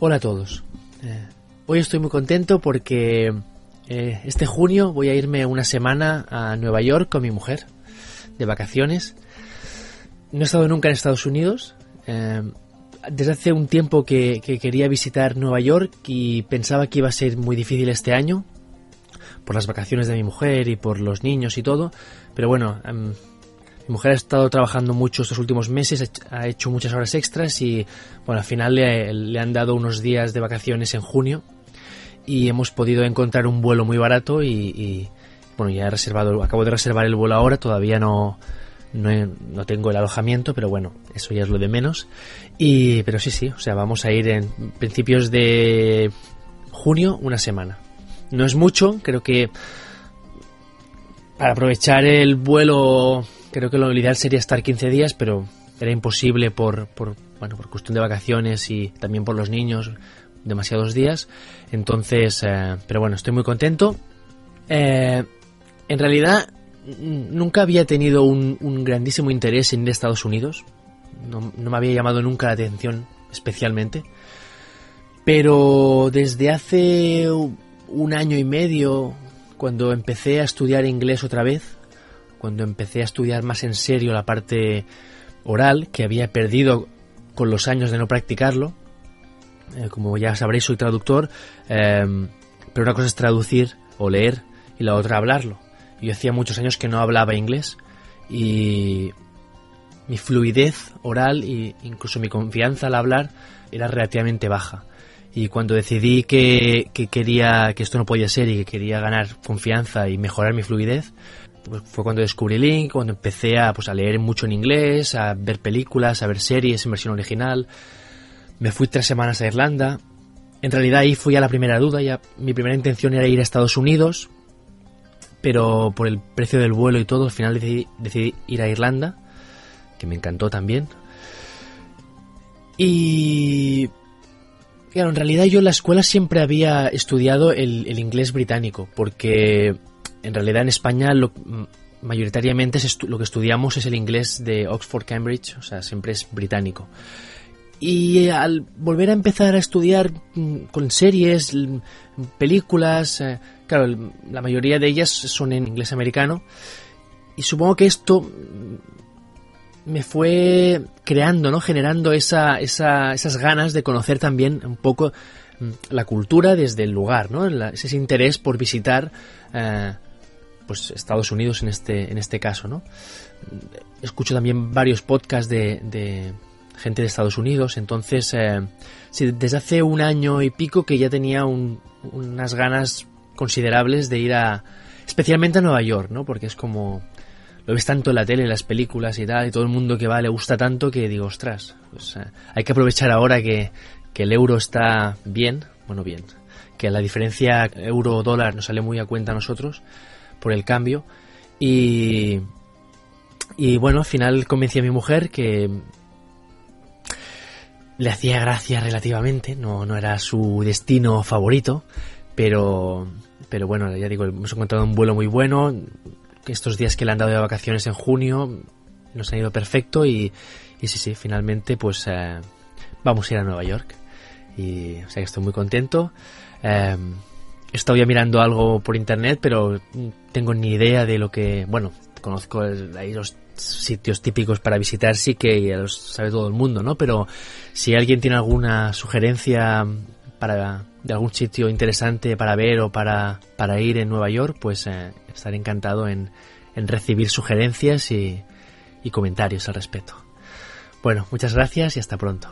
Hola a todos. Eh, hoy estoy muy contento porque eh, este junio voy a irme una semana a Nueva York con mi mujer de vacaciones. No he estado nunca en Estados Unidos. Eh, desde hace un tiempo que, quería visitar Nueva York y pensaba que iba a ser muy difícil este año por las vacaciones de mi mujer y por los niños y todo. Pero bueno, em, mi mujer ha estado trabajando mucho estos últimos meses, ha hecho muchas horas extras y bueno, al final le, han dado unos días de vacaciones en junio y hemos podido encontrar un vuelo muy barato y, bueno, ya he reservado, acabo de reservar el vuelo ahora, todavía no, no, tengo el alojamiento, pero bueno, eso ya es lo de menos. Y, pero sí, sí, o sea, vamos a ir en principios de junio, una semana. No es mucho, creo que para aprovechar el vuelo creo que lo ideal sería estar 15 días, pero era imposible por, por, bueno, por cuestión de vacaciones y también por los niños, demasiados días. Entonces, eh, pero bueno, estoy muy contento. Eh, en realidad, nunca había tenido un, grandísimo interés en ir a Estados Unidos. No, no, me había llamado nunca la atención especialmente. Pero desde hace un año y medio, cuando empecé a estudiar inglés otra vez, cuando empecé a estudiar más en serio la parte oral, que había perdido con los años de no practicarlo. Eh, como ya sabréis, soy traductor, em, pero una cosa es traducir o leer y la otra hablarlo. Yo hacía muchos años que no hablaba inglés y mi fluidez oral e incluso mi confianza al hablar era relativamente baja. Y cuando decidí que, que, quería que esto no podía ser y que quería ganar confianza y mejorar mi fluidez, fue cuando descubrí Link, cuando empecé a, pues, a leer mucho en inglés, a ver películas, a ver series en versión original. Me fui tres semanas a Irlanda. En realidad ahí fui a la primera duda, ya mi primera intención era ir a Estados Unidos, pero por el precio del vuelo y todo, al final decidí, decidí ir a Irlanda, que me encantó también. Y Claro, en realidad yo en la escuela siempre había estudiado el, el, inglés británico, porque en realidad en España lo, mayoritariamente lo que estudiamos es el inglés de Oxford, Cambridge, o sea, siempre es británico. Y al volver a empezar a estudiar con series, películas, eh, claro, la mayoría de ellas son en inglés americano, y supongo que esto me fue creando, ¿no? Generando esa, esa, esas ganas de conocer también un poco la cultura desde el lugar, ¿no? ese interés por visitar eh, pues Estados Unidos en este, en este caso, ¿no? Escucho también varios podcasts de, gente de Estados Unidos, entonces eh, desde hace un año y pico que ya tenía unas ganas considerables de ir a, especialmente a Nueva York, ¿no? Porque es como, lo ves tanto en la tele, en las películas y tal, y todo el mundo que va le gusta tanto que digo, ostras, pues, eh, hay que aprovechar ahora que, que el euro está bien, bueno, bien, que la diferencia euro-dólar nos sale muy a cuenta a nosotros, por el cambio. Y, y bueno, al final convencí a mi mujer que le hacía gracia relativamente, no, no era su destino favorito, pero, pero bueno, ya digo, hemos encontrado un vuelo muy bueno. Estos días que le han dado de vacaciones en junio nos han ido perfecto y, y sí, sí, finalmente pues eh, vamos a ir a Nueva York. Y o sea que estoy muy contento. Eh, ya mirando algo por internet, pero tengo ni idea de lo que, bueno, conozco ahí los sitios típicos para visitar, sí que los sabe todo el mundo, ¿no? Pero si alguien tiene alguna sugerencia para de algún sitio interesante para ver o para, para ir en Nueva York, pues eh, estaré encantado en, en recibir sugerencias y, y comentarios al respecto. Bueno, muchas gracias y hasta pronto.